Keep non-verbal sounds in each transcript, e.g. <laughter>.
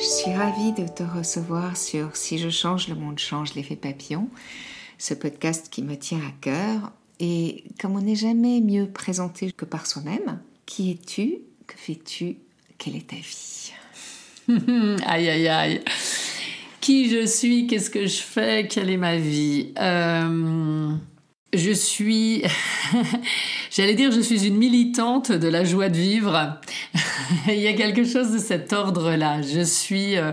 Je suis ravie de te recevoir sur Si je change, le monde change, l'effet papillon, ce podcast qui me tient à cœur. Et comme on n'est jamais mieux présenté que par soi-même, qui es-tu? Que fais-tu? Quelle est ta vie? <laughs> Aïe, aïe, aïe. Qui je suis? Qu'est-ce que je fais? Quelle est ma vie? Euh, je suis, <laughs> j'allais dire, je suis une militante de la joie de vivre. <laughs> <laughs> Il y a quelque chose de cet ordre-là. Je suis euh,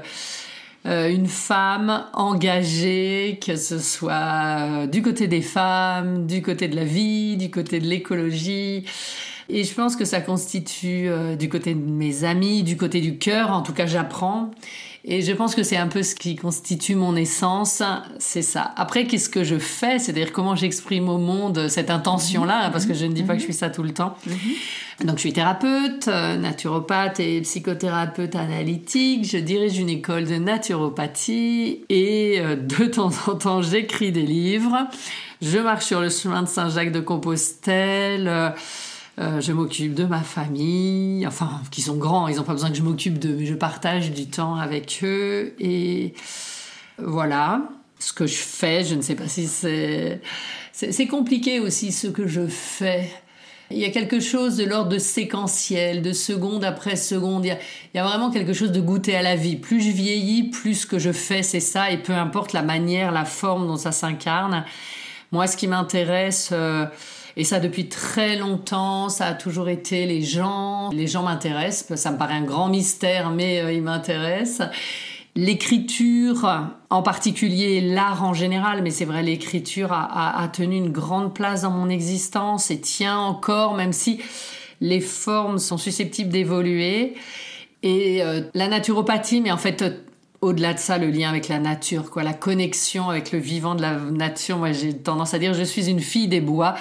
euh, une femme engagée, que ce soit euh, du côté des femmes, du côté de la vie, du côté de l'écologie. Et je pense que ça constitue du côté de mes amis, du côté du cœur, en tout cas j'apprends. Et je pense que c'est un peu ce qui constitue mon essence, c'est ça. Après, qu'est-ce que je fais? C'est-à-dire comment j'exprime au monde cette intention-là, parce que je ne dis pas que je suis ça tout le temps. Donc, je suis thérapeute, euh, naturopathe et psychothérapeute analytique. Je dirige une école de naturopathie et euh, de <laughs> temps en temps, j'écris des livres. Je marche sur le chemin de Saint-Jacques de Compostelle. Euh, je m'occupe de ma famille, enfin, qui sont grands, ils n'ont pas besoin que je m'occupe d'eux, mais je partage du temps avec eux. Et voilà, ce que je fais, je ne sais pas si c'est... C'est compliqué aussi ce que je fais. Il y a quelque chose de l'ordre de séquentiel, de seconde après seconde. Il y, a, vraiment quelque chose de goûter à la vie. Plus je vieillis, plus ce que je fais, c'est ça. Et peu importe la manière, la forme dont ça s'incarne. Moi, ce qui m'intéresse... Euh, et ça, depuis très longtemps, ça a toujours été les gens. Les gens m'intéressent. Ça me paraît un grand mystère, mais euh, ils m'intéressent. L'écriture, en particulier l'art en général, mais c'est vrai, l'écriture a, tenu une grande place dans mon existence et tient encore, même si les formes sont susceptibles d'évoluer. Et euh, la naturopathie, mais en fait, au-delà de ça, le lien avec la nature, quoi, la connexion avec le vivant de la nature. Moi, j'ai tendance à dire, je suis une fille des bois.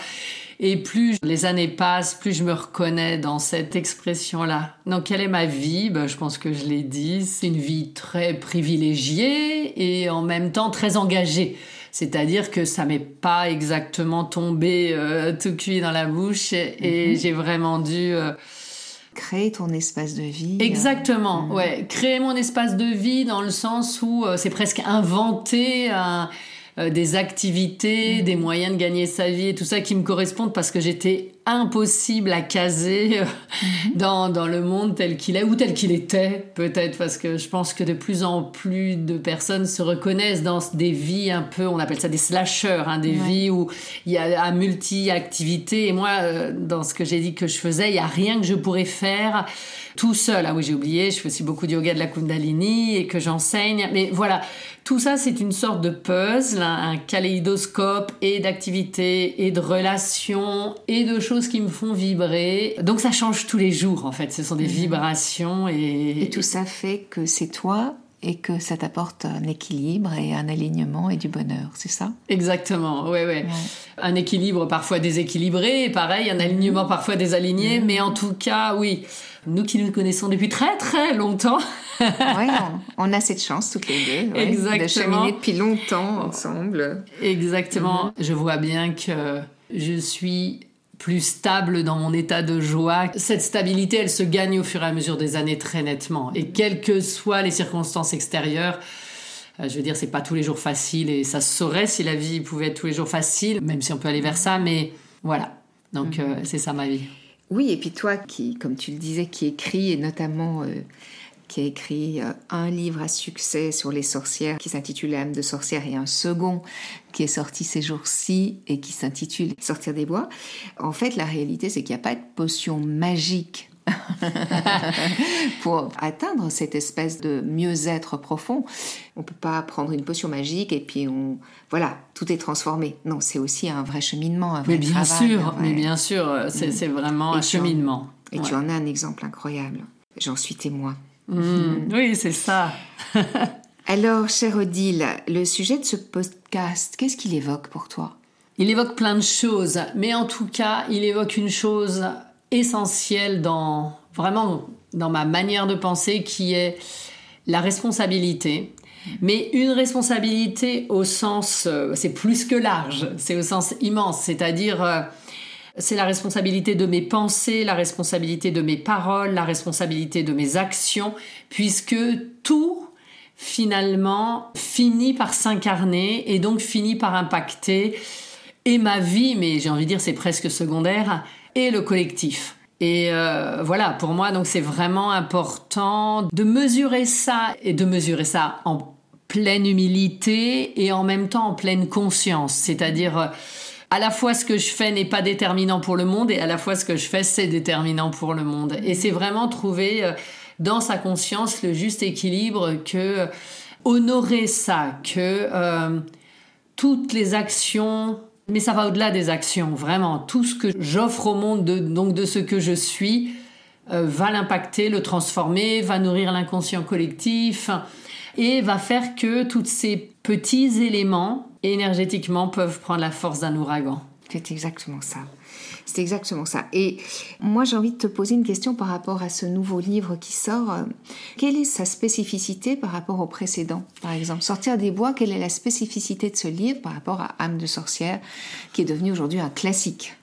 Et plus les années passent, plus je me reconnais dans cette expression-là. Donc, quelle est ma vie? Ben, Je pense que je l'ai dit. C'est une vie très privilégiée et en même temps très engagée. C'est-à-dire que ça m'est pas exactement tombé euh, tout cuit dans la bouche et, mhm. j'ai vraiment dû... Euh, créer ton espace de vie. Exactement, mhm. ouais. Créer mon espace de vie dans le sens où euh, c'est presque inventer un euh, des activités, des moyens de gagner sa vie et tout ça qui me correspondent parce que j'étais impossible à caser euh, mhm. dans, dans le monde tel qu'il est ou tel qu'il était peut-être parce que je pense que de plus en plus de personnes se reconnaissent dans des vies un peu on appelle ça des slashers hein, des vies où il y a un multi-activité et moi euh, dans ce que j'ai dit que je faisais il y a rien que je pourrais faire tout seul ah oui j'ai oublié je fais aussi beaucoup de yoga de la kundalini et que j'enseigne mais voilà tout ça, c'est une sorte de puzzle, un kaléidoscope et d'activités et de relations et de choses qui me font vibrer. Donc ça change tous les jours en fait, ce sont des mhm. vibrations et... Et tout ça fait que c'est toi et que ça t'apporte un équilibre et un alignement et du bonheur, c'est ça? Exactement, ouais, ouais, Un équilibre parfois déséquilibré, pareil, un alignement mhm. parfois désaligné, mhm. mais en tout cas, oui, nous qui nous connaissons depuis très très longtemps. oui, <laughs> on, a cette chance toutes les deux Exactement. de cheminer depuis longtemps ensemble. Exactement. Je vois bien que je suis plus stable dans mon état de joie. Cette stabilité, elle se gagne au fur et à mesure des années très nettement. Et quelles que soient les circonstances extérieures, euh, je veux dire, c'est pas tous les jours facile et ça se saurait si la vie pouvait être tous les jours facile, même si on peut aller vers ça, mais voilà. Donc, mhm. euh, c'est ça ma vie. Oui, et puis toi qui, comme tu le disais, qui écris et notamment euh, qui a écrit euh, un livre à succès sur les sorcières qui s'intitule Âme de sorcière et un second qui est sorti ces jours-ci et qui s'intitule Sortir des bois. En fait, la réalité, c'est qu'il n'y a pas de potion magique <laughs> pour atteindre cette espèce de mieux-être profond. On peut pas prendre une potion magique et puis on voilà tout est transformé. Non, c'est aussi un vrai cheminement, un vrai mais bien travail, sûr, vrai- mais bien sûr, c'est c'est vraiment Et un en- cheminement. Et tu en as un exemple incroyable. J'en suis témoin. Mm, Oui, c'est ça. <laughs> Alors, chère Odile, le sujet de ce podcast, qu'est-ce qu'il évoque pour toi? Il évoque plein de choses, mais en tout cas, il évoque une chose essentielle dans vraiment dans ma manière de penser qui est la responsabilité. Mais une responsabilité au sens, euh, c'est plus que large, c'est au sens immense, c'est-à-dire euh, c'est la responsabilité de mes pensées, la responsabilité de mes paroles, la responsabilité de mes actions, puisque tout finalement finit par s'incarner et donc finit par impacter et ma vie, mais j'ai envie de dire c'est presque secondaire, et le collectif. Et euh, voilà, pour moi, donc c'est vraiment important de mesurer ça et de mesurer ça en pleine humilité et en même temps en pleine conscience. C'est-à-dire, euh, à la fois ce que je fais n'est pas déterminant pour le monde et à la fois ce que je fais c'est déterminant pour le monde. Et c'est vraiment trouver euh, dans sa conscience le juste équilibre que euh, honorer ça, que euh, toutes les actions, mais ça va au-delà des actions, vraiment. Tout ce que j'offre au monde, de, donc de ce que je suis, va l'impacter, le transformer, va nourrir l'inconscient collectif et va faire que tous ces petits éléments énergétiquement peuvent prendre la force d'un ouragan. C'est exactement ça. C'est exactement ça. Et moi, j'ai envie de te poser une question par rapport à ce nouveau livre qui sort. Quelle est sa spécificité par rapport au précédent? Par exemple, Sortir des bois, quelle est la spécificité de ce livre par rapport à Âme de sorcière, qui est devenu aujourd'hui un classique?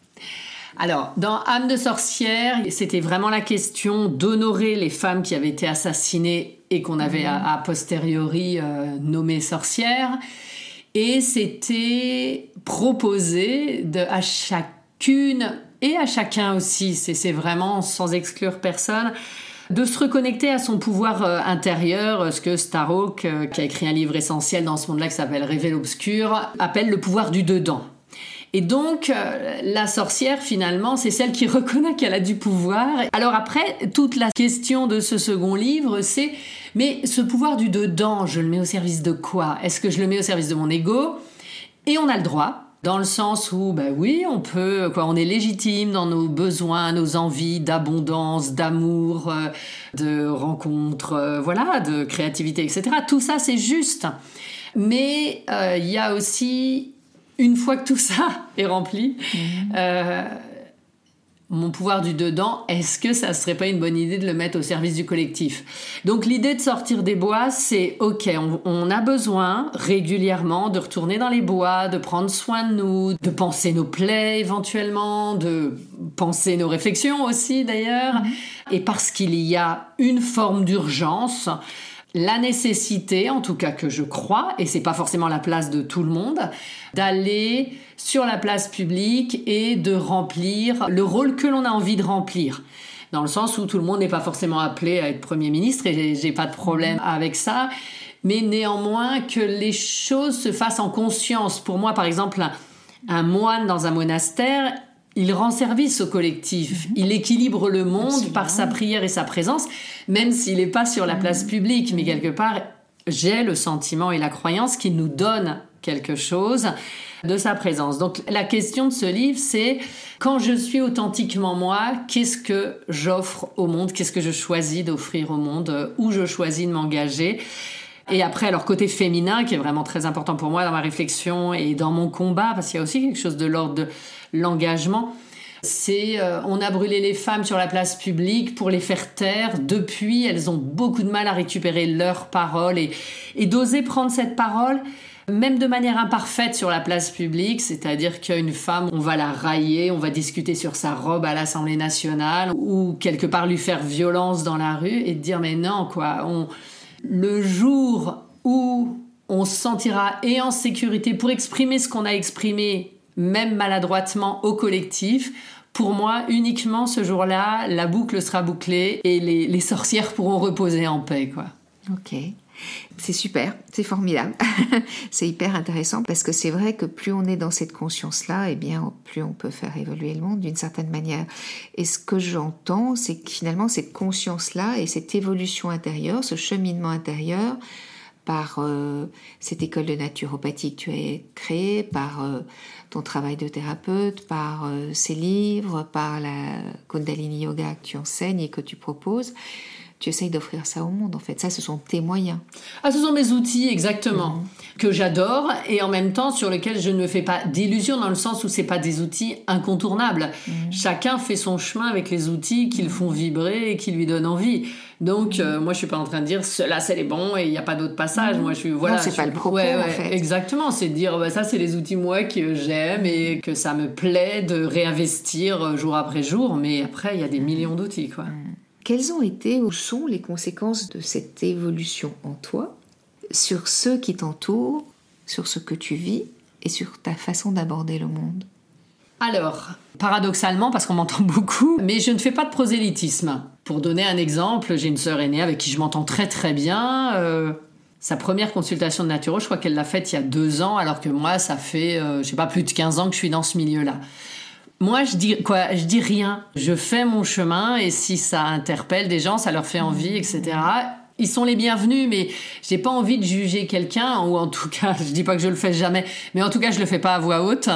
Alors, dans âme de sorcière, c'était vraiment la question d'honorer les femmes qui avaient été assassinées et qu'on avait a, a posteriori euh, nommées sorcières. Et c'était proposé de, à chacune et à chacun aussi, c'est vraiment sans exclure personne, de se reconnecter à son pouvoir euh, intérieur, ce que Starhawk, euh, qui a écrit un livre essentiel dans ce monde-là qui s'appelle Révéler l'obscur, appelle le pouvoir du dedans. Et donc, euh, la sorcière, finalement, c'est celle qui <laughs> reconnaît qu'elle a du pouvoir. Alors après, toute la question de ce second livre, c'est, mais ce pouvoir du dedans, je le mets au service de quoi? Est-ce que je le mets au service de mon ego? Et on a le droit, dans le sens où, ben oui, on peut, quoi, on est légitime dans nos besoins, nos envies d'abondance, d'amour, euh, de rencontres, euh, voilà, de créativité, etc. Tout ça, c'est juste. Mais il y a aussi une fois que tout ça <laughs> est rempli, euh, mon pouvoir du dedans, est-ce que ça serait pas une bonne idée de le mettre au service du collectif? Donc l'idée de sortir des bois, c'est ok, on, on a besoin régulièrement de retourner dans les bois, de prendre soin de nous, de penser nos plaies éventuellement, de penser nos réflexions aussi d'ailleurs, et parce qu'il y a une forme d'urgence la nécessité, en tout cas que je crois, et c'est pas forcément la place de tout le monde, d'aller sur la place publique et de remplir le rôle que l'on a envie de remplir. Dans le sens où tout le monde n'est pas forcément appelé à être Premier ministre, et j'ai- pas de problème avec ça, mais néanmoins que les choses se fassent en conscience. Pour moi, par exemple, un moine dans un monastère, il rend service au collectif, il équilibre le monde par sa prière et sa présence, même s'il n'est pas sur la place publique, mais quelque part, j'ai le sentiment et la croyance qu'il nous donne quelque chose de sa présence. Donc la question de ce livre, c'est quand je suis authentiquement moi, qu'est-ce que j'offre au monde, qu'est-ce que je choisis d'offrir au monde, où je choisis de m'engager? Et après, alors côté féminin, qui est vraiment très important pour moi dans ma réflexion et dans mon combat, parce qu'il y a aussi quelque chose de l'ordre de l'engagement, c'est euh, on a brûlé les femmes sur la place publique pour les faire taire. Depuis, elles ont beaucoup de mal à récupérer leur parole et, et d'oser prendre cette parole, même de manière imparfaite sur la place publique, c'est-à-dire qu'une femme, on va la railler, on va discuter sur sa robe à l'Assemblée nationale ou quelque part lui faire violence dans la rue et dire mais non quoi, on, le jour où on se sentira et en sécurité pour exprimer ce qu'on a exprimé, même maladroitement, au collectif, pour moi, uniquement ce jour-là, la boucle sera bouclée et les, sorcières pourront reposer en paix, quoi. Ok. C'est super, c'est formidable. <laughs> c'est hyper intéressant parce que c'est vrai que plus on est dans cette conscience-là, et eh bien, plus on peut faire évoluer le monde d'une certaine manière. Et ce que j'entends, c'est que finalement, cette conscience-là et cette évolution intérieure, ce cheminement intérieur, par euh, cette école de naturopathie que tu as créée, par euh, ton travail de thérapeute, par euh, ces livres, par la Kundalini Yoga que tu enseignes et que tu proposes, tu essayes d'offrir ça au monde en fait. Ça, ce sont tes moyens. Ah, ce sont mes outils exactement mhm. que j'adore et en même temps sur lesquels je ne me fais pas d'illusions dans le sens où c'est pas des outils incontournables. Mhm. Chacun fait son chemin avec les outils qui le font vibrer et qui lui donnent envie. Donc euh, moi je suis pas en train de dire cela c'est les bons et il n'y a pas d'autre passage. Moi je suis voilà. c'est pas le propos en fait. Exactement, c'est de dire bah, ça c'est les outils moi que j'aime et que ça me plaît de réinvestir euh, jour après jour. Mais après il y a des millions d'outils quoi. Quelles ont été ou sont les conséquences de cette évolution en toi sur ceux qui t'entourent, sur ce que tu vis et sur ta façon d'aborder le monde? Alors, paradoxalement, parce qu'on m'entend <laughs> beaucoup, mais je ne fais pas de prosélytisme. Pour donner un exemple, j'ai une sœur aînée avec qui je m'entends très très bien. Euh, sa première consultation de naturo, je crois qu'elle l'a faite il y a deux ans, alors que moi, ça fait, je euh, je sais pas, plus de 15 ans que je suis dans ce milieu-là. Moi, je dis quoi Je dis rien. Je fais mon chemin et si ça interpelle des gens, ça leur fait envie, etc. Ils sont les bienvenus, mais j'ai pas envie de juger quelqu'un, ou en tout cas, <laughs> je dis pas que je le fais jamais, mais en tout cas, je le fais pas à voix haute,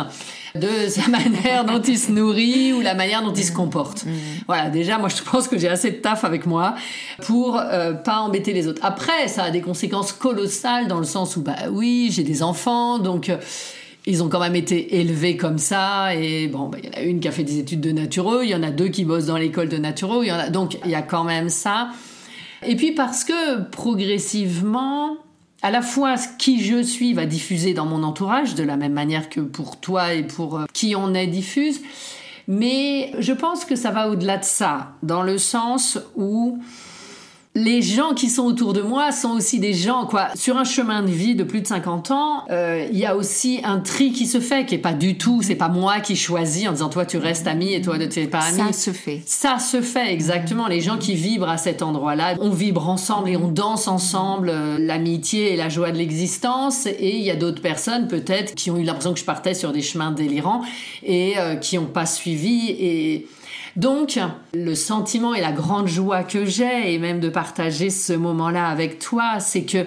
de <laughs> sa manière dont il se nourrit ou la manière dont il se comporte. Mmh. Voilà, déjà, moi, je pense que j'ai assez de taf avec moi pour euh, pas embêter les autres. Après, ça a des conséquences colossales dans le sens où, bah oui, j'ai des enfants, donc. Euh, ils ont quand même été élevés comme ça. Et bon, bah, il y en a une qui a fait des études de naturaux, il y en a deux qui bossent dans l'école de naturaux. Il y en a, donc il y a quand même ça. Et puis parce que progressivement, à la fois qui je suis va diffuser dans mon entourage de la même manière que pour toi et pour euh, qui on est diffuse. Mais je pense que ça va au-delà de ça, dans le sens où les gens qui sont autour de moi sont aussi des gens, quoi. Sur un chemin de vie de plus de 50 ans, euh, il y a aussi un tri qui se fait, qui est pas du tout, c'est pas moi qui choisis en disant toi tu restes ami et toi tu n'es pas ami. Ça se fait. Ça se fait, exactement. Les gens qui vibrent à cet endroit-là, on vibre ensemble et on danse ensemble euh, l'amitié et la joie de l'existence. Et il y a d'autres personnes peut-être qui ont eu l'impression que je partais sur des chemins délirants et euh, qui n'ont pas suivi et donc, le sentiment et la grande joie que j'ai, et même de partager ce moment-là avec toi, c'est que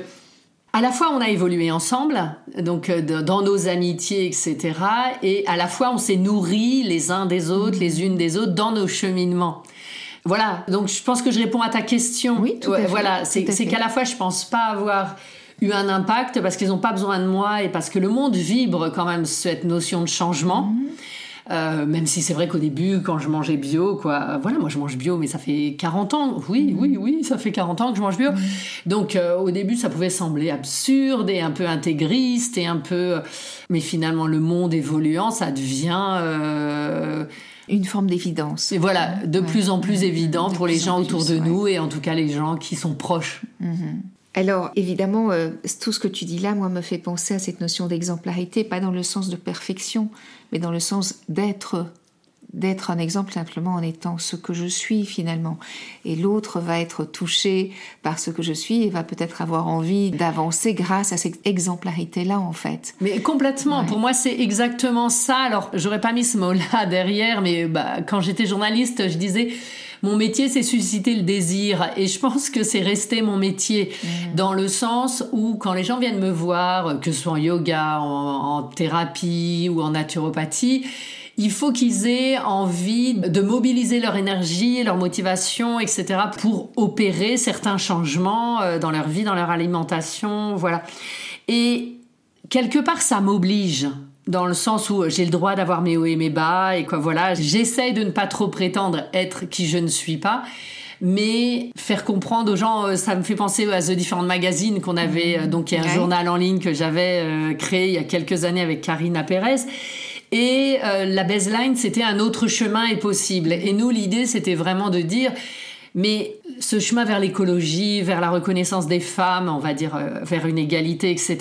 à la fois on a évolué ensemble, donc euh, dans nos amitiés, etc. Et à la fois on s'est nourris les uns des autres, les unes des autres, dans nos cheminements. Voilà, donc je pense que je réponds à ta question. Oui, tout à fait. Voilà, c'est qu'à la fois je pense pas avoir eu un impact parce qu'ils n'ont pas besoin de moi et parce que le monde vibre quand même cette notion de changement. Mhm. Euh, même si c'est vrai qu'au début, quand je mangeais bio, quoi, voilà, moi je mange bio, mais ça fait 40 ans. Oui, oui, oui, ça fait 40 ans que je mange bio. Donc euh, au début, ça pouvait sembler absurde et un peu intégriste et un peu. Mais finalement, le monde évoluant, ça devient. Euh, une forme d'évidence. Et voilà, de plus en plus évident pour les gens autour de nous et en tout cas les gens qui sont proches. Mhm. Alors, évidemment, euh, tout ce que tu dis là, moi, me fait penser à cette notion d'exemplarité, pas dans le sens de perfection, mais dans le sens d'être, d'être un exemple simplement en étant ce que je suis finalement. Et l'autre va être touché par ce que je suis et va peut-être avoir envie d'avancer grâce à cette exemplarité-là, en fait. Mais complètement. Pour moi, c'est exactement ça. Alors, j'aurais pas mis ce mot-là <laughs> derrière, mais bah, quand j'étais journaliste, je disais mon métier, c'est susciter le désir. Et je pense que c'est resté mon métier mmh. dans le sens où quand les gens viennent me voir, que ce soit en yoga, en, thérapie ou en naturopathie, il faut qu'ils aient envie de mobiliser leur énergie, leur motivation, etc. pour opérer certains changements euh, dans leur vie, dans leur alimentation, voilà. Et quelque part, ça m'oblige dans le sens où j'ai le droit d'avoir mes hauts et mes bas et quoi voilà. J'essaye de ne pas trop prétendre être qui je ne suis pas mais faire comprendre aux gens euh, ça me fait penser à The Different Magazine qu'on avait euh, donc qui est un journal en ligne que j'avais euh, créé il y a quelques années avec Karina Pérez. Et la baseline c'était un autre chemin est possible. Et nous l'idée c'était vraiment de dire mais ce chemin vers l'écologie, vers la reconnaissance des femmes, on va dire euh, vers une égalité, etc.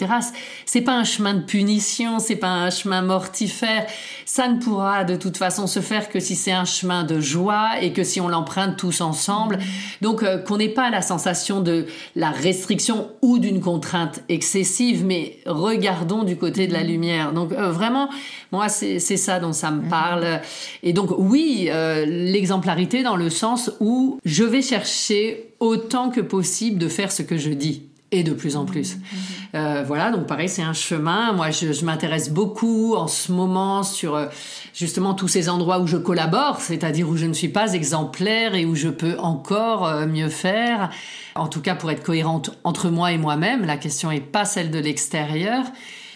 C'est pas un chemin de punition, c'est pas un chemin mortifère. Ça ne pourra de toute façon se faire que si c'est un chemin de joie et que si on l'emprunte tous ensemble. Donc euh, qu'on n'ait pas la sensation de la restriction ou d'une contrainte excessive, mais regardons du côté de la lumière. Donc euh, vraiment, moi c'est ça dont ça me mmh. parle. Et donc oui, l'exemplarité dans le sens où je vais chercher autant que possible de faire ce que je dis et de plus en plus. Mmh, mmh. Euh, voilà, donc pareil, c'est un chemin. Moi, je, m'intéresse beaucoup en ce moment sur euh, justement tous ces endroits où je collabore, c'est-à-dire où je ne suis pas exemplaire et où je peux encore euh, mieux faire. En tout cas, pour être cohérente entre moi et moi-même, la question n'est pas celle de l'extérieur.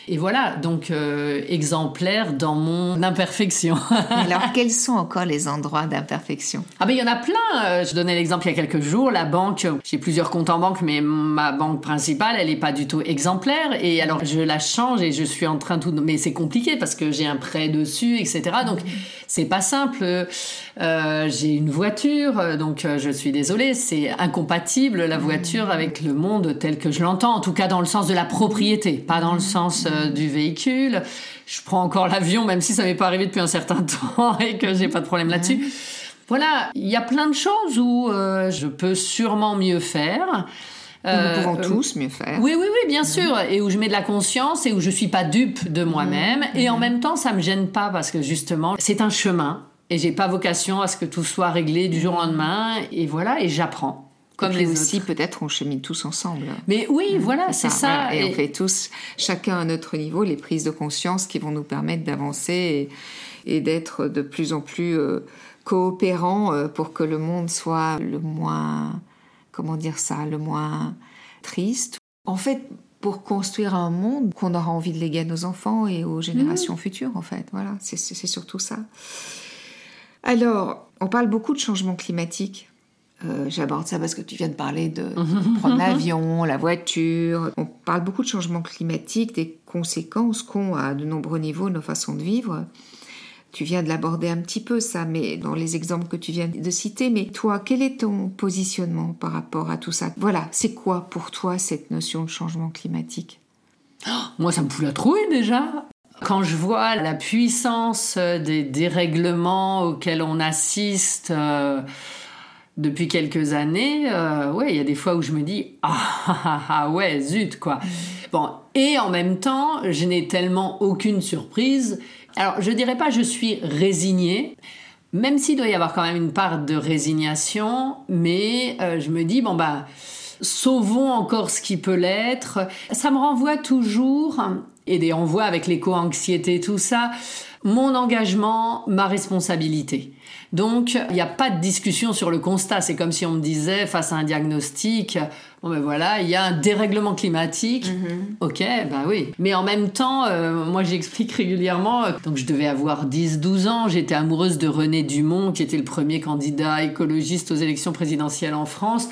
Et voilà, donc euh, exemplaire dans mon imperfection. <laughs> Alors, <laughs> quels sont encore les endroits d'imperfection? Ah ben il y en a plein. Euh, je donnais l'exemple il y a quelques jours. La banque, j'ai plusieurs comptes en banque, mais ma banque principale, elle n'est pas du tout exemplaire. Et alors, je la change et je suis en train de tout... Mais c'est compliqué parce que j'ai un prêt dessus, etc. Donc, c'est pas simple. Euh, j'ai une voiture, donc je suis désolée, c'est incompatible la voiture avec le monde tel que je l'entends. En tout cas, dans le sens de la propriété, pas dans le sens euh, du véhicule. Je prends encore l'avion, même si ça m'est pas arrivé depuis un certain <laughs> temps et que j'ai pas de problème là-dessus. Voilà, il y a plein de choses où euh, je peux sûrement mieux faire. nous euh, pouvons tous mieux faire. Oui, oui, oui, bien sûr. Et où je mets de la conscience et où je suis pas dupe de moi-même. Mmh. Et en même temps, ça me gêne pas parce que justement, c'est un chemin. Et j'ai pas vocation à ce que tout soit réglé du jour au lendemain. Et voilà, et j'apprends. Comme les aussi, peut-être, on chemine tous ensemble. Mais oui, mmh, voilà, c'est ça. Et, on fait tous, chacun à notre niveau, les prises de conscience qui vont nous permettre d'avancer et, d'être de plus en plus euh, coopérants euh, pour que le monde soit le moins, comment dire ça, le moins triste. En fait, pour construire un monde qu'on aura envie de léguer à nos enfants et aux générations mmh. futures, en fait. Voilà, c'est surtout ça. Alors, on parle beaucoup de changement climatique. Euh, j'aborde ça parce que tu viens de parler de <laughs> prendre l'avion, la voiture. On parle beaucoup de changement climatique, des conséquences qu'ont à de nombreux niveaux nos façons de vivre. Tu viens de l'aborder un petit peu ça, mais dans les exemples que tu viens de citer. Mais toi, quel est ton positionnement par rapport à tout ça? Voilà, c'est quoi pour toi cette notion de changement climatique? Moi, ça me fout la trouille déjà. Quand je vois la puissance des dérèglements auxquels on assiste. Euh, depuis quelques années, euh, ouais, il y a des fois où je me dis ah, ah, ah, ah ouais, zut quoi. Bon, et en même temps, je n'ai tellement aucune surprise. Alors, je dirais pas je suis résignée, même s'il doit y avoir quand même une part de résignation, mais euh, je me dis bon bah sauvons encore ce qui peut l'être. Ça me renvoie toujours et on voit avec l'éco-anxiété tout ça, mon engagement, ma responsabilité. Donc, il n'y a pas de discussion sur le constat. C'est comme si on me disait, face à un diagnostic, bon ben voilà, il y a un dérèglement climatique. Mhm. Ok, bah oui. Mais en même temps, euh, moi j'explique <laughs> régulièrement, euh, donc je devais avoir 10-12 ans, j'étais amoureuse de René Dumont, qui était le premier candidat écologiste aux élections présidentielles en France.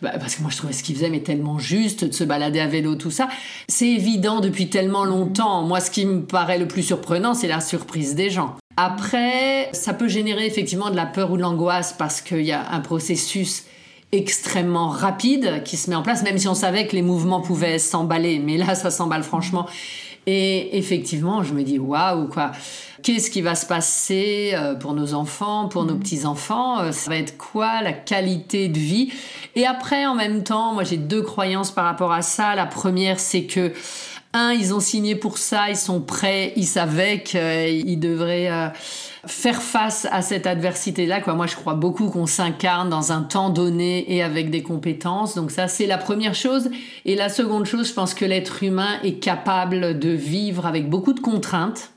Bah, parce que moi je trouvais ce qu'il faisait mais tellement juste, de se balader à vélo, tout ça. C'est évident depuis tellement longtemps. Moi, ce qui me paraît le plus surprenant, c'est la surprise des gens. Après, ça peut générer effectivement de la peur ou de l'angoisse parce qu'il y a un processus extrêmement rapide qui se met en place, même si on savait que les mouvements pouvaient s'emballer. Mais là, ça s'emballe franchement. Et effectivement, je me dis, waouh, quoi. Qu'est-ce qui va se passer euh, pour nos enfants, pour nos petits-enfants euh, Ça va être quoi la qualité de vie? Et après, en même temps, moi j'ai deux croyances par rapport à ça. La première, c'est que un, ils ont signé pour ça, ils sont prêts, ils savaient qu'ils devraient euh, faire face à cette adversité-là. Moi, je crois beaucoup qu'on s'incarne dans un temps donné et avec des compétences. Donc ça, c'est la première chose. Et la seconde chose, je pense que l'être humain est capable de vivre avec beaucoup de contraintes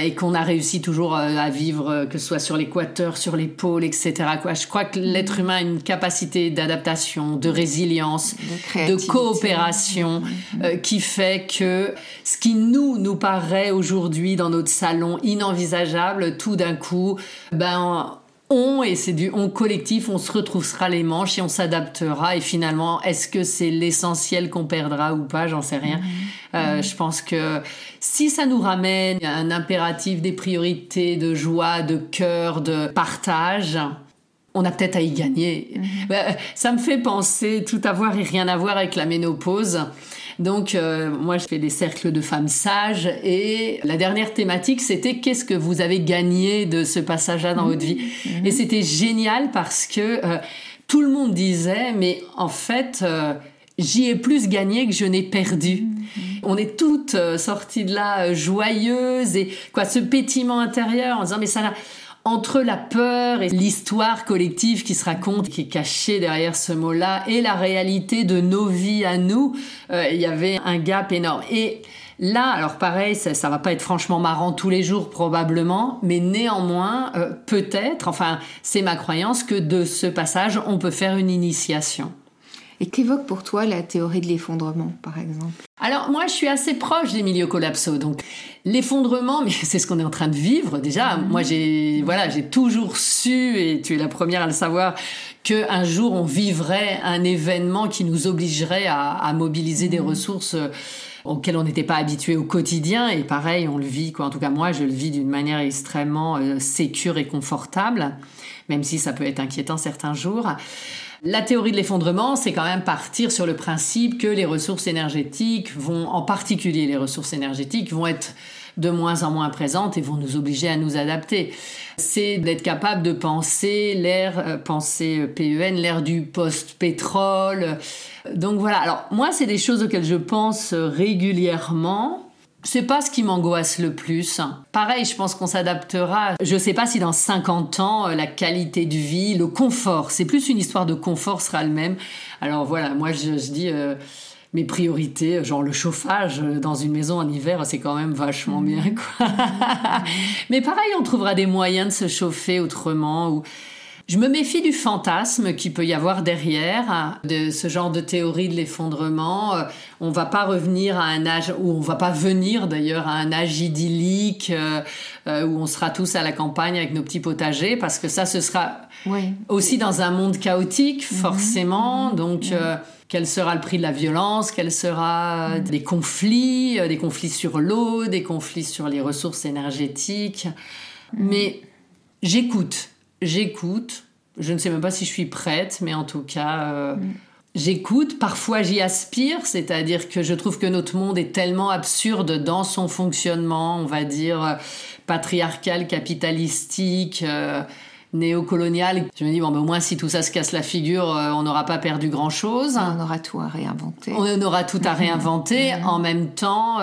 et qu'on a réussi toujours euh, à vivre, euh, que ce soit sur l'équateur, sur les pôles, etc. Quoi. Je crois que l'être humain a une capacité d'adaptation, de résilience, de, coopération, euh, qui fait que ce qui nous nous paraît aujourd'hui dans notre salon inenvisageable, tout d'un coup, ben on, et c'est du on collectif, on se retroussera les manches et on s'adaptera. Et finalement, est-ce que c'est l'essentiel qu'on perdra ou pas? J'en sais rien. Mhm. Euh, mhm. Je pense que si ça nous ramène un impératif des priorités, de joie, de cœur, de partage, on a peut-être à y gagner. Mhm. Bah, ça me fait penser tout avoir et rien avoir avec la ménopause. Donc euh, moi je fais des cercles de femmes sages et la dernière thématique c'était qu'est-ce que vous avez gagné de ce passage-là dans votre vie. Mhm. Et c'était génial parce que euh, tout le monde disait mais en fait euh, j'y ai plus gagné que je n'ai perdu. Mhm. On est toutes sorties de là joyeuses et quoi ce pétillement intérieur en disant mais ça n'a entre la peur et l'histoire collective qui se raconte, qui est cachée derrière ce mot-là, et la réalité de nos vies à nous, euh, il y avait un gap énorme. Et là, alors pareil, ça, ça va pas être franchement marrant tous les jours probablement, mais néanmoins, euh, peut-être, enfin, c'est ma croyance que de ce passage, on peut faire une initiation. Et qu'évoque pour toi la théorie de l'effondrement, par exemple? Alors moi, je suis assez proche des milieux collapsaux. Donc l'effondrement, mais <laughs> c'est ce qu'on est en train de vivre déjà. Mhm. Moi, j'ai voilà, j'ai toujours su, et tu es la première à le savoir, que un jour on vivrait un événement qui nous obligerait à, mobiliser des mhm. ressources euh, auxquelles on n'était pas habitué au quotidien. Et pareil, on le vit, quoi. En tout cas, moi, je le vis d'une manière extrêmement euh, sécure et confortable, même si ça peut être inquiétant certains jours. La théorie de l'effondrement, c'est quand même partir sur le principe que les ressources énergétiques vont, en particulier les ressources énergétiques, vont être de moins en moins présentes et vont nous obliger à nous adapter. C'est d'être capable de penser l'ère, euh, penser euh, PEN, l'ère du post-pétrole. Donc voilà. Alors moi, c'est des choses auxquelles je pense régulièrement. C'est pas ce qui m'angoisse le plus. Pareil, je pense qu'on s'adaptera. Je sais pas si dans 50 ans, euh, la qualité de vie, le confort, c'est plus une histoire de confort sera le même. Alors voilà, moi je, dis euh, mes priorités, genre le chauffage dans une maison en hiver, c'est quand même vachement bien. Quoi. <laughs> Mais pareil, on trouvera des moyens de se chauffer autrement. Ou je me méfie du fantasme qui peut y avoir derrière, de ce genre de théorie de l'effondrement. Euh, on va pas revenir à un âge, ou on va pas venir d'ailleurs à un âge idyllique euh, euh, où on sera tous à la campagne avec nos petits potagers, parce que ça, ce sera aussi dans un monde chaotique, mhm. forcément. Mhm. Donc, quel sera le prix de la violence, quel sera mhm. des conflits, des conflits sur l'eau, des conflits sur les ressources énergétiques. Mais j'écoute j'écoute. Je ne sais même pas si je suis prête, mais en tout cas, euh, mm. j'écoute. Parfois, j'y aspire, c'est-à-dire que je trouve que notre monde est tellement absurde dans son fonctionnement, on va dire euh, patriarcal, capitalistique. Euh, néocolonial. Je me dis, bon, ben, au moins, si tout ça se casse la figure, on n'aura pas perdu grand-chose. On aura tout à réinventer. On aura tout à <laughs> réinventer. Mm. en même temps,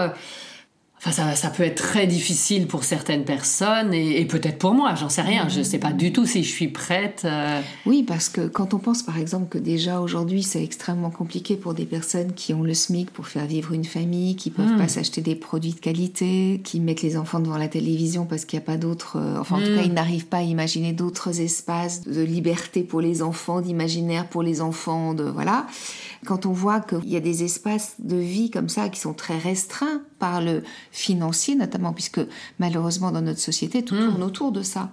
ça, ça, peut être très difficile pour certaines personnes et, peut-être pour moi, j'en sais rien. Je ne sais pas du tout si je suis prête. Euh. Oui, parce que quand on pense par exemple que déjà aujourd'hui c'est extrêmement compliqué pour des personnes qui ont le SMIC pour faire vivre une famille, qui peuvent hmm. pas s'acheter des produits de qualité, qui mettent les enfants devant la télévision parce qu'il n'y a pas d'autres. Euh, enfin, en tout cas, hmm. ils n'arrivent pas à imaginer d'autres espaces de liberté pour les enfants, d'imaginaire pour les enfants, de voilà. Quand on voit qu'il y a des espaces de vie comme ça qui sont très restreints par le financier notamment, puisque malheureusement dans notre société tout hmm. tourne autour de ça.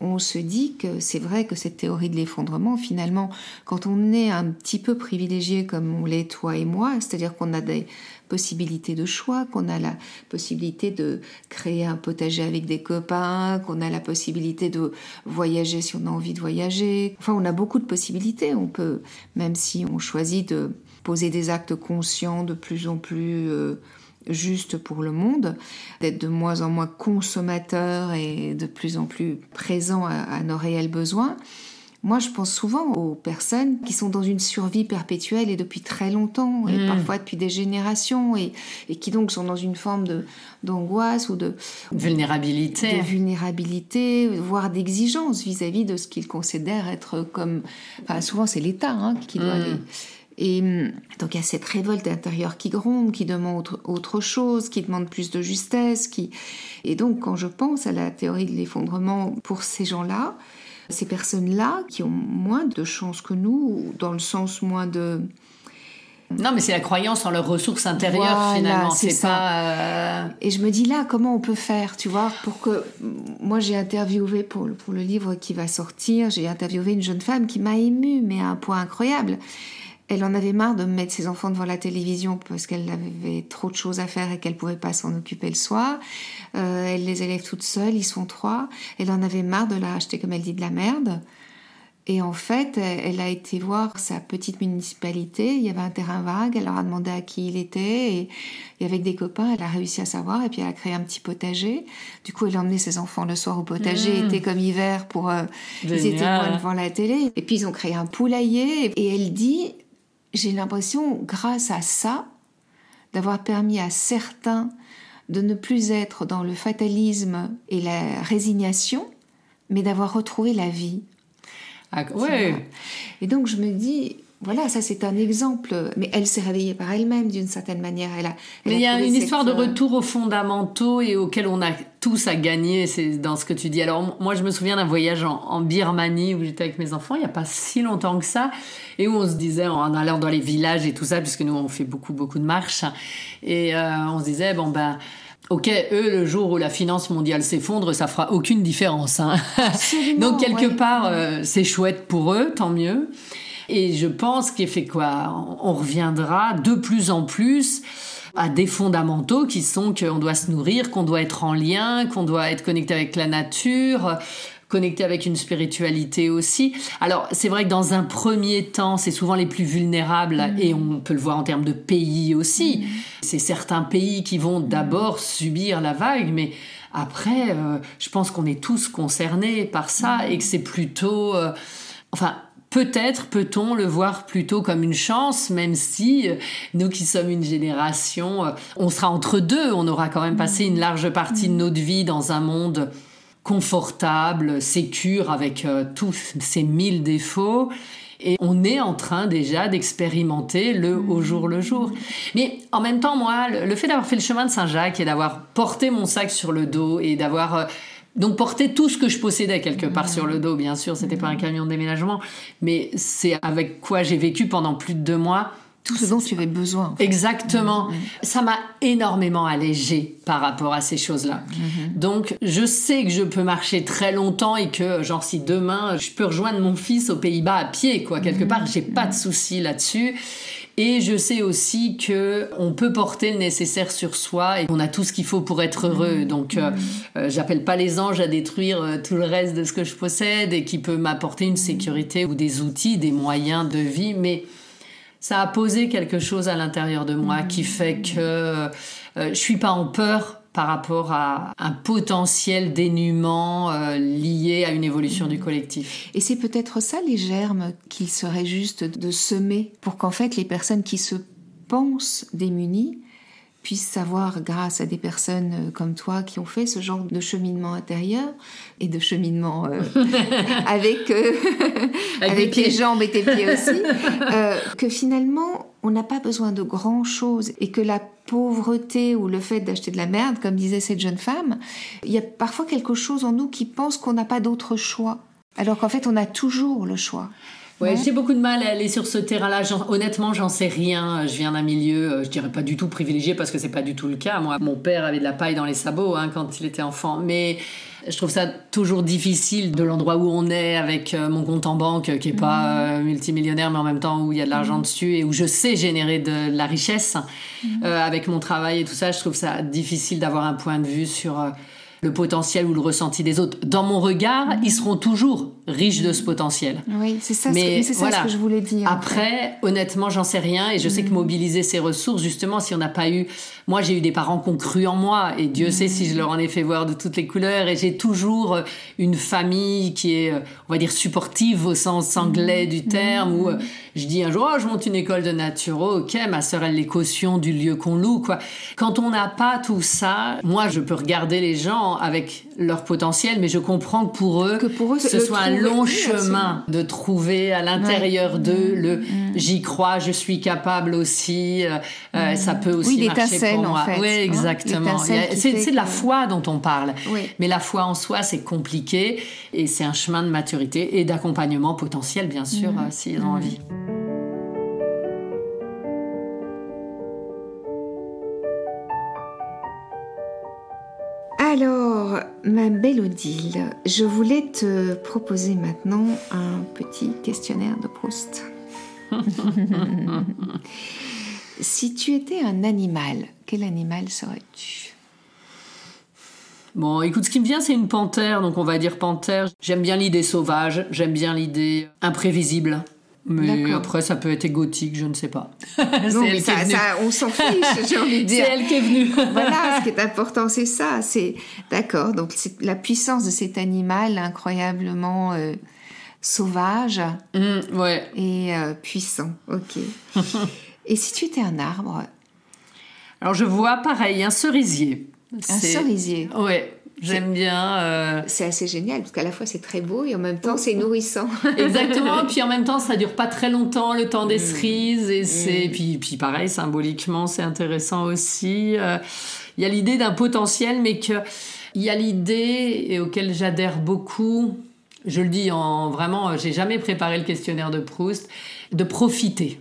On se dit que c'est vrai que cette théorie de l'effondrement, finalement, quand on est un petit peu privilégié comme on l'est toi et moi, c'est-à-dire qu'on a des possibilités de choix, qu'on a la possibilité de créer un potager avec des copains, qu'on a la possibilité de voyager si on a envie de voyager. Enfin, on a beaucoup de possibilités. On peut, même si on choisit de poser des actes conscients de plus en plus euh, juste pour le monde, d'être de moins en moins consommateur et de plus en plus présent à, nos réels besoins. Moi, je pense souvent aux personnes qui sont dans une survie perpétuelle et depuis très longtemps, et hmm. parfois depuis des générations, et, qui donc sont dans une forme de d'angoisse ou de vulnérabilité, de vulnérabilité, voire d'exigence vis-à-vis de ce qu'ils considèrent être comme. Enfin, souvent, c'est l'État hein, qui doit les et hum, donc il y a cette révolte intérieure qui gronde, qui demande autre, chose, qui demande plus de justesse. Qui... Et donc quand je pense à la théorie de l'effondrement pour ces gens-là, ces personnes-là qui ont moins de chance que nous, dans le sens moins de... Non, mais c'est la croyance en leurs ressources intérieures finalement. C'est pas. Euh, Et je me dis là, comment on peut faire, tu vois, pour que moi j'ai interviewé pour, pour le livre qui va sortir, j'ai interviewé une jeune femme qui m'a émue, mais à un point incroyable. Elle en avait marre de mettre ses enfants devant la télévision parce qu'elle avait trop de choses à faire et qu'elle pouvait pas s'en occuper le soir. Euh, elle les élève toutes seules, ils sont trois. Elle en avait marre de la acheter, comme elle dit, de la merde. Et en fait, elle a été voir sa petite municipalité. Il y avait un terrain vague. Elle leur a demandé à qui il était. Et, avec des copains, elle a réussi à savoir. Et puis, elle a créé un petit potager. Du coup, elle a emmené ses enfants le soir au potager. Mmh. Était comme hiver pour. Euh, ils étaient devant la télé. Et puis, ils ont créé un poulailler. Et elle dit J'ai l'impression, grâce à ça, d'avoir permis à certains de ne plus être dans le fatalisme et la résignation, mais d'avoir retrouvé la vie. Ah, ouais. Et donc je me dis, voilà, ça c'est un exemple. Mais elle s'est réveillée par elle-même d'une certaine manière. Elle a, mais il y a une histoire de retour aux fondamentaux et auxquels on a tous à gagner, c'est dans ce que tu dis. Alors moi je me souviens d'un voyage en, Birmanie où j'étais avec mes enfants il n'y a pas si longtemps que ça et où on se disait en allant dans les villages et tout ça puisque nous on fait beaucoup beaucoup de marches et euh, on se disait bon ben Ok, eux, le jour où la finance mondiale s'effondre, ça fera aucune différence. Hein. <laughs> Donc quelque part, euh, c'est chouette pour eux, tant mieux. Et je pense qu'il fait quoi? On reviendra de plus en plus à des fondamentaux qui sont qu'on doit se nourrir, qu'on doit être en lien, qu'on doit être connecté avec la nature, connecté avec une spiritualité aussi. Alors, c'est vrai que dans un premier temps, c'est souvent les plus vulnérables mm. et on peut le voir en termes de pays aussi. Mm. C'est certains pays qui vont d'abord subir la vague, mais après, euh, je pense qu'on est tous concernés par ça mm. et que c'est plutôt... Euh, enfin, Peut-être peut-on le voir plutôt comme une chance, même si euh, nous qui sommes une génération, on sera entre deux, on aura quand même passé une large partie de notre vie dans un monde confortable, sécure avec euh, tous ces mille défauts. Et on est en train déjà d'expérimenter le au jour le jour. Mais en même temps, moi, le, fait d'avoir fait le chemin de Saint-Jacques et d'avoir porté mon sac sur le dos et d'avoir euh, donc porté tout ce que je possédais quelque part sur le dos, bien sûr, c'était pas un camion de déménagement, mais c'est avec quoi j'ai vécu pendant plus de deux mois tout ce dont tu avais besoin. Exactement. Ça m'a énormément allégé par rapport à ces choses-là. Donc, je sais que je peux marcher très longtemps et que, genre, si demain je peux rejoindre mon fils aux Pays-Bas à pied, quoi, quelque part, j'ai pas de souci là-dessus. Et je sais aussi que on peut porter le nécessaire sur soi et qu'on a tout ce qu'il faut pour être heureux. Donc, euh, euh, j'appelle pas les anges à détruire euh, tout le reste de ce que je possède et qui peut m'apporter une sécurité ou des outils, des moyens de vie, mais ça a posé quelque chose à l'intérieur de moi qui fait que euh, je suis pas en peur par rapport à un potentiel dénuement euh, lié à une évolution du collectif. Et c'est peut-être ça les germes qu'il serait juste de semer pour qu'en fait les personnes qui se pensent démunies puissent savoir, grâce à des personnes euh, comme toi qui ont fait ce genre de cheminement intérieur et de cheminement euh, <laughs> avec, euh, avec, les jambes et tes pieds <laughs> aussi, que finalement, on n'a pas besoin de grand-chose et que la pauvreté ou le fait d'acheter de la merde, comme disait cette jeune femme, il y a parfois quelque chose en nous qui pense qu'on n'a pas d'autre choix, alors qu'en fait, on a toujours le choix. Ouais, j'ai beaucoup de mal à aller sur ce terrain-là. Honnêtement, j'en sais rien. Je viens d'un milieu, euh, je dirais pas du tout privilégié parce que c'est pas du tout le cas. Moi, mon père avait de la paille dans les sabots hein, quand il était enfant, mais je trouve ça toujours difficile de l'endroit où on est avec euh, mon compte en banque qui est pas mmh. euh, multimillionnaire mais en même temps où il y a de l'argent mmh. dessus et où je sais générer de, la richesse mmh. avec mon travail et tout ça je trouve ça difficile d'avoir un point de vue sur le potentiel ou le ressenti des autres. Dans mon regard, ils seront toujours riches de ce potentiel. Oui, c'est ça, Mais ce, voilà. ce que je voulais dire. Après, honnêtement, j'en sais rien et je sais que mm. mobiliser ces ressources, justement, si on n'a pas eu... Moi, j'ai eu des parents qui ont cru en moi et Dieu sait si je leur en ai fait voir de toutes les couleurs et j'ai toujours euh, une famille qui est, euh, on va dire, supportive au sens anglais du mm. terme où euh, je dis un jour, oh, je monte une école de naturo, ok, ma sœur, elle les caution du lieu qu'on loue, quoi. Quand on n'a pas tout ça, moi, je peux regarder les gens avec leur potentiel, mais je comprends que pour eux, que pour eux ce soit un long chemin de trouver à l'intérieur d'eux le mmh. j'y crois, je suis capable aussi, euh, euh, mmh. ça peut aussi marcher pour moi. En fait, oui, hein. exactement. C'est de la foi dont on parle. Mais la foi en soi, c'est compliqué et c'est un chemin de maturité et d'accompagnement potentiel, bien sûr, euh, s'ils ont envie. Alors, ma belle Odile, je voulais te proposer maintenant un petit questionnaire de Proust. <laughs> si tu étais un animal, quel animal serais-tu? Bon, écoute, ce qui me vient, c'est une panthère, donc on va dire panthère. J'aime bien l'idée sauvage, j'aime bien l'idée imprévisible. Mais après, ça peut être gothique, je ne sais pas. <laughs> Non, c'est mais ça, on s'en fiche, j'ai envie de <laughs> C'est dire. elle qui est venue. <laughs> Voilà, ce qui est important, c'est ça. C'est d'accord. Donc c'est la puissance de cet animal incroyablement euh, sauvage Mm, ouais. et euh, puissant. Ok. Et si tu étais un arbre, Alors je vois pareil, un cerisier. un cerisier, Ouais, j'aime bien. euh, c'est assez génial parce qu'à la fois c'est très beau et en même temps c'est nourrissant. <laughs> Exactement, puis en même temps ça dure pas très longtemps le temps des Mm. cerises et c'est puis puis pareil symboliquement c'est intéressant aussi. Euh, Il y a l'idée d'un potentiel mais que il y a l'idée et auquel j'adhère beaucoup. Je le dis en vraiment, j'ai jamais préparé le questionnaire de Proust de profiter.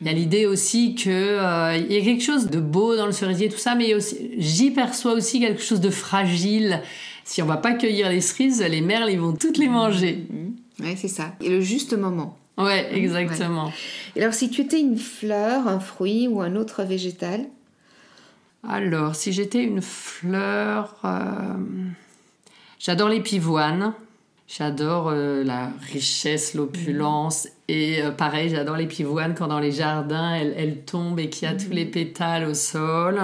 Il y a l'idée aussi que euh, il y a quelque chose de beau dans le cerisier tout ça mais j'y perçois aussi quelque chose de fragile. Si on va pas cueillir les cerises, les merles ils vont toutes les manger. ouais, c'est ça. Et le juste moment. Ouais, exactement. Et alors si tu étais une fleur, un fruit ou un autre végétal, Alors, si j'étais une fleur, euh, j'adore les pivoines. J'adore euh, la richesse, l'opulence. Et euh, pareil, j'adore les pivoines quand dans les jardins, elles, elles tombent et qu'il y a tous les pétales au sol.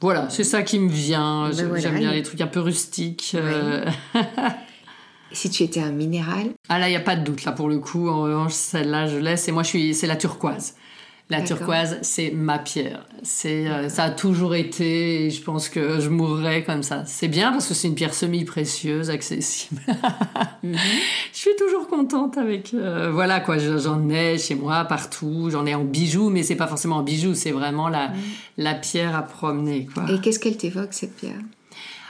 Voilà, c'est ça qui me vient. Ben J'aime voilà, bien les trucs un peu rustiques. euh. et si tu étais un minéral, Ah là, il n'y a pas de doute. Là, pour le coup, en revanche, celle-là, je laisse. Et moi, je suis, c'est la turquoise. La turquoise, c'est ma pierre. C'est, euh, ça a toujours été. Et je pense que je mourrai comme ça. C'est bien parce que c'est une pierre semi-précieuse, accessible. <laughs> Mhm. Je suis toujours contente avec. euh, voilà quoi, je- j'en ai chez moi partout. J'en ai en bijoux, mais c'est pas forcément en bijoux. C'est vraiment la, la pierre à promener. Quoi. et qu'est-ce qu'elle t'évoque cette pierre?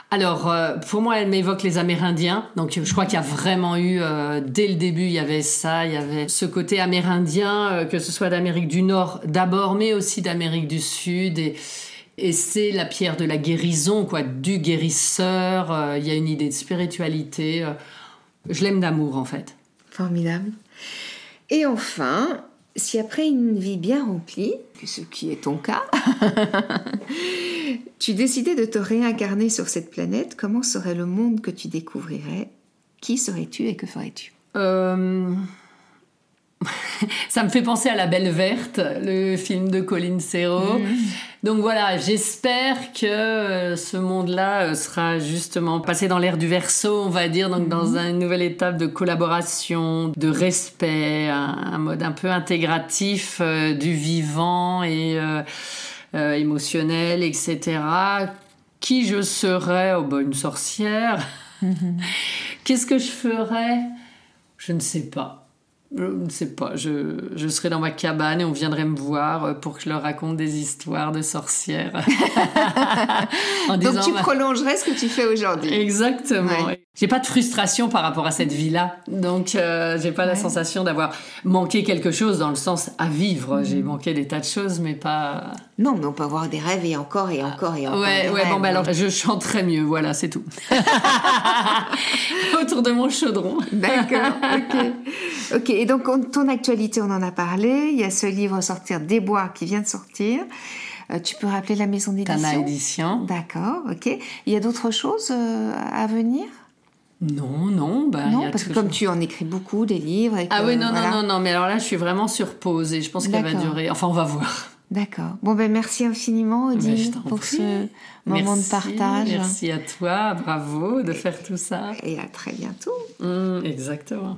Alors, euh, pour moi, elle m'évoque les Amérindiens. Donc, je crois qu'il y a vraiment eu, euh, dès le début, il y avait ça, il y avait ce côté amérindien, euh, que ce soit d'Amérique du Nord d'abord, mais aussi d'Amérique du Sud. Et, et c'est la pierre de la guérison, quoi, du guérisseur. Il y a une idée de spiritualité. je l'aime d'amour, en fait. Formidable. Et enfin, si après une vie bien remplie, ce qui est ton cas, <laughs> tu décidais de te réincarner sur cette planète, comment serait le monde que tu découvrirais? Qui serais-tu et que ferais-tu? Euh, <laughs> Ça me fait penser à La Belle Verte, le film de Colin Serrault. Donc voilà, j'espère que euh, ce monde-là euh, sera justement passé dans l'ère du verso, on va dire, donc dans une nouvelle étape de collaboration, de respect, un, mode un peu intégratif euh, du vivant et euh, euh, émotionnel, etc. Qui je serais Oh, bah, une sorcière. Qu'est-ce que je ferais? Je ne sais pas. Je ne sais pas. Je, je serais dans ma cabane et on viendrait me voir euh, pour que je leur raconte des histoires de sorcières. <laughs> en Donc tu bah, prolongerais ce que tu fais aujourd'hui. Exactement. Ouais. J'ai pas de frustration par rapport à cette vie-là. Donc, euh, j'ai pas la sensation d'avoir manqué quelque chose dans le sens à vivre. Mm. J'ai manqué des tas de choses, mais pas. Non, mais on peut avoir des rêves et encore et encore et encore. Ouais, des ouais, bon, bah hein. alors je chanterai mieux, voilà, c'est tout. <laughs> Autour de mon chaudron. D'accord, ok. Ok, et donc on- ton actualité, on en a parlé. Il y a ce livre Sortir des bois qui vient de sortir. Euh, tu peux rappeler la maison Tana d'édition Édition. D'accord, ok. Il y a d'autres choses euh, à venir? Non, non, bah, y Non, a parce que comme tu en écris beaucoup, des livres. Et Ah oui, non, voilà. non, non, non, mais alors là, je suis vraiment sur pause et je pense qu'elle va durer. Enfin, on va voir. D'accord. Bon, ben merci infiniment, je Odile, pour prie. ce moment Merci, de partage. Merci à toi, bravo de faire tout ça. Et à très bientôt. Hum, exactement.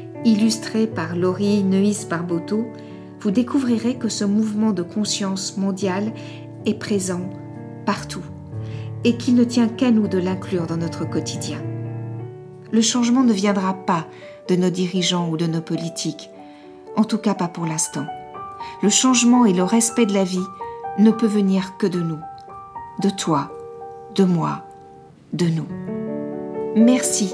illustré par Laurie Neuis Barboteau, vous découvrirez que ce mouvement de conscience mondiale est présent partout et qu'il ne tient qu'à nous de l'inclure dans notre quotidien. Le changement ne viendra pas de nos dirigeants ou de nos politiques, en tout cas pas pour l'instant. le changement et le respect de la vie ne peut venir que de nous, de toi, de moi, de nous. Merci